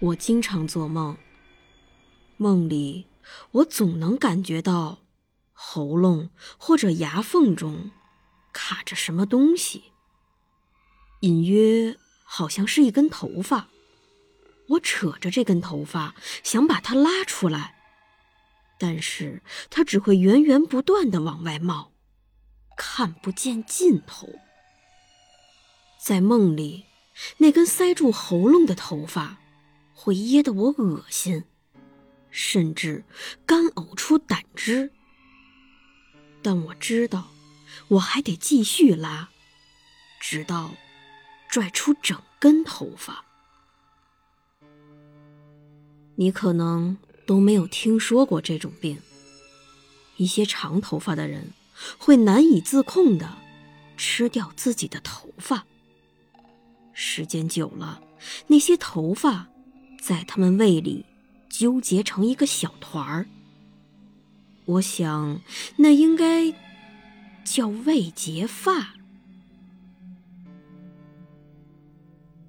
我经常做梦，梦里我总能感觉到喉咙或者牙缝中卡着什么东西，隐约好像是一根头发。我扯着这根头发，想把它拉出来，但是它只会源源不断的往外冒，看不见尽头。在梦里，那根塞住喉咙的头发。会噎得我恶心，甚至干呕出胆汁。但我知道，我还得继续拉，直到拽出整根头发。你可能都没有听说过这种病。一些长头发的人会难以自控的吃掉自己的头发，时间久了，那些头发。在他们胃里纠结成一个小团儿，我想那应该叫胃结发。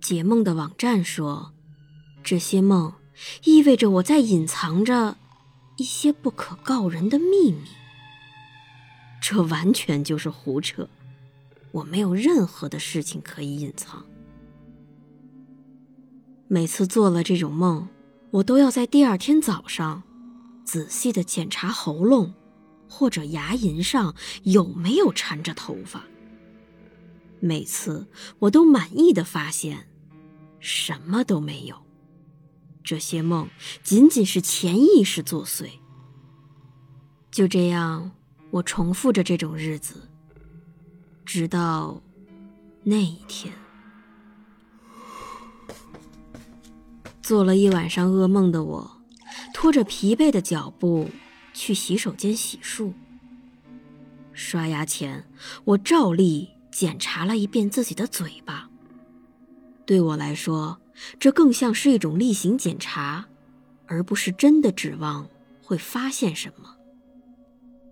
解梦的网站说，这些梦意味着我在隐藏着一些不可告人的秘密。这完全就是胡扯，我没有任何的事情可以隐藏。每次做了这种梦，我都要在第二天早上仔细的检查喉咙或者牙龈上有没有缠着头发。每次我都满意的发现，什么都没有。这些梦仅仅是潜意识作祟。就这样，我重复着这种日子，直到那一天。做了一晚上噩梦的我，拖着疲惫的脚步去洗手间洗漱。刷牙前，我照例检查了一遍自己的嘴巴。对我来说，这更像是一种例行检查，而不是真的指望会发现什么。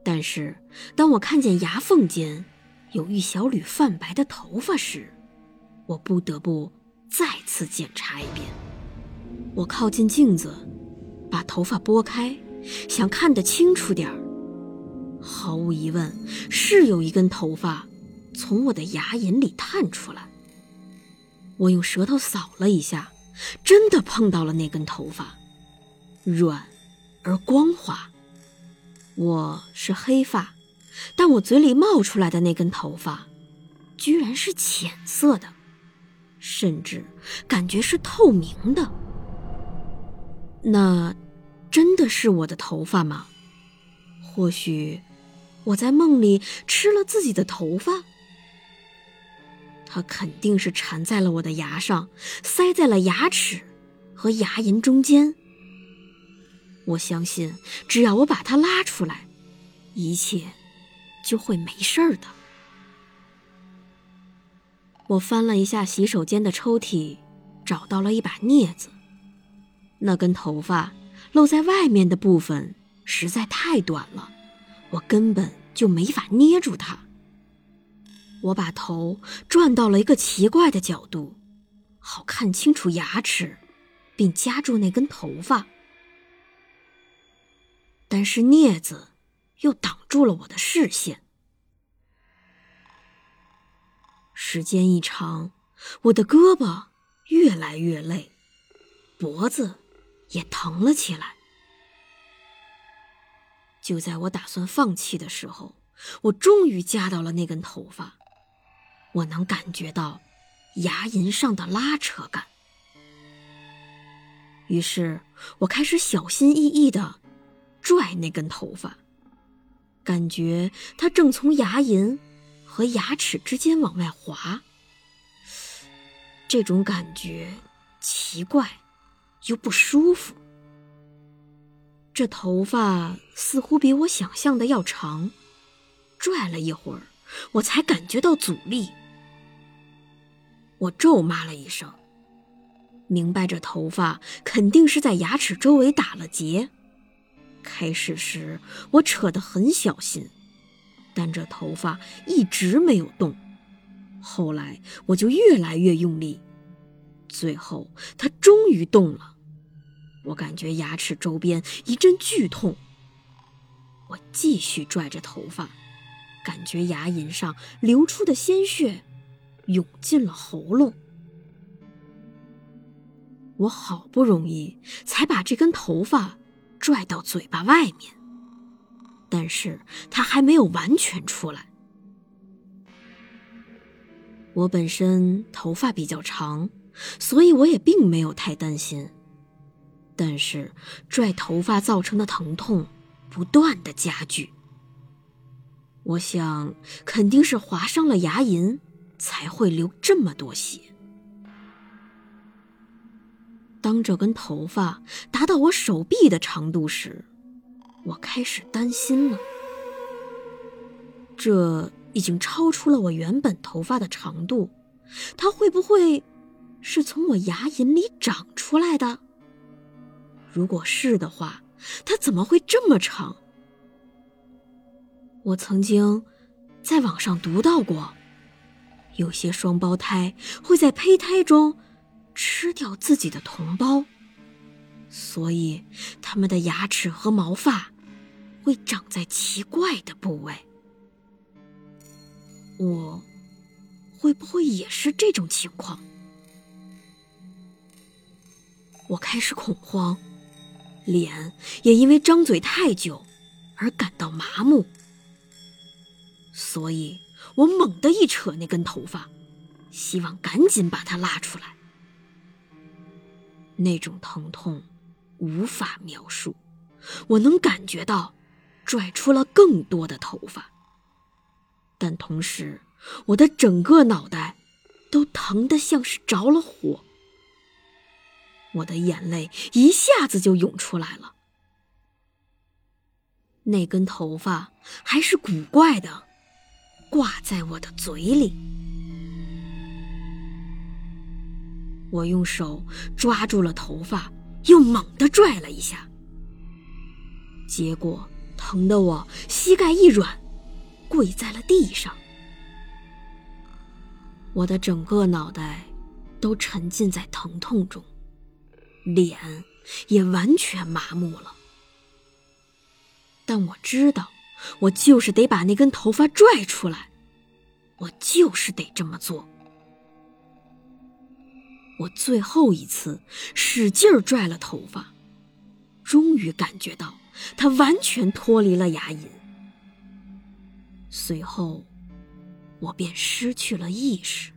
但是，当我看见牙缝间有一小缕泛白的头发时，我不得不再次检查一遍。我靠近镜子，把头发拨开，想看得清楚点儿。毫无疑问，是有一根头发从我的牙龈里探出来。我用舌头扫了一下，真的碰到了那根头发，软而光滑。我是黑发，但我嘴里冒出来的那根头发，居然是浅色的，甚至感觉是透明的。那真的是我的头发吗？或许我在梦里吃了自己的头发。它肯定是缠在了我的牙上，塞在了牙齿和牙龈中间。我相信，只要我把它拉出来，一切就会没事儿的。我翻了一下洗手间的抽屉，找到了一把镊子。那根头发露在外面的部分实在太短了，我根本就没法捏住它。我把头转到了一个奇怪的角度，好看清楚牙齿，并夹住那根头发。但是镊子又挡住了我的视线。时间一长，我的胳膊越来越累，脖子。也疼了起来。就在我打算放弃的时候，我终于夹到了那根头发。我能感觉到牙龈上的拉扯感。于是我开始小心翼翼的拽那根头发，感觉它正从牙龈和牙齿之间往外滑。这种感觉奇怪，又不舒服。这头发似乎比我想象的要长，拽了一会儿，我才感觉到阻力。我咒骂了一声，明白这头发肯定是在牙齿周围打了结。开始时我扯得很小心，但这头发一直没有动。后来我就越来越用力，最后它终于动了。我感觉牙齿周边一阵剧痛，我继续拽着头发，感觉牙龈上流出的鲜血涌进了喉咙。我好不容易才把这根头发拽到嘴巴外面，但是它还没有完全出来。我本身头发比较长，所以我也并没有太担心。但是拽头发造成的疼痛不断的加剧，我想肯定是划伤了牙龈，才会流这么多血。当这根头发达到我手臂的长度时，我开始担心了。这已经超出了我原本头发的长度，它会不会是从我牙龈里长出来的？如果是的话，它怎么会这么长？我曾经在网上读到过，有些双胞胎会在胚胎中吃掉自己的同胞，所以他们的牙齿和毛发会长在奇怪的部位。我会不会也是这种情况？我开始恐慌。脸也因为张嘴太久而感到麻木，所以我猛地一扯那根头发，希望赶紧把它拉出来。那种疼痛无法描述，我能感觉到拽出了更多的头发，但同时我的整个脑袋都疼得像是着了火。我的眼泪一下子就涌出来了。那根头发还是古怪的，挂在我的嘴里。我用手抓住了头发，又猛地拽了一下，结果疼得我膝盖一软，跪在了地上。我的整个脑袋都沉浸在疼痛中。脸也完全麻木了，但我知道，我就是得把那根头发拽出来，我就是得这么做。我最后一次使劲拽了头发，终于感觉到它完全脱离了牙龈，随后我便失去了意识。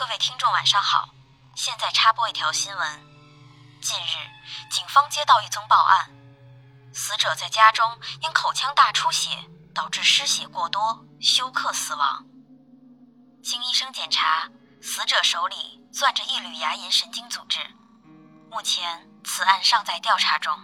各位听众，晚上好！现在插播一条新闻：近日，警方接到一宗报案，死者在家中因口腔大出血导致失血过多，休克死亡。经医生检查，死者手里攥着一缕牙龈神经组织。目前，此案尚在调查中。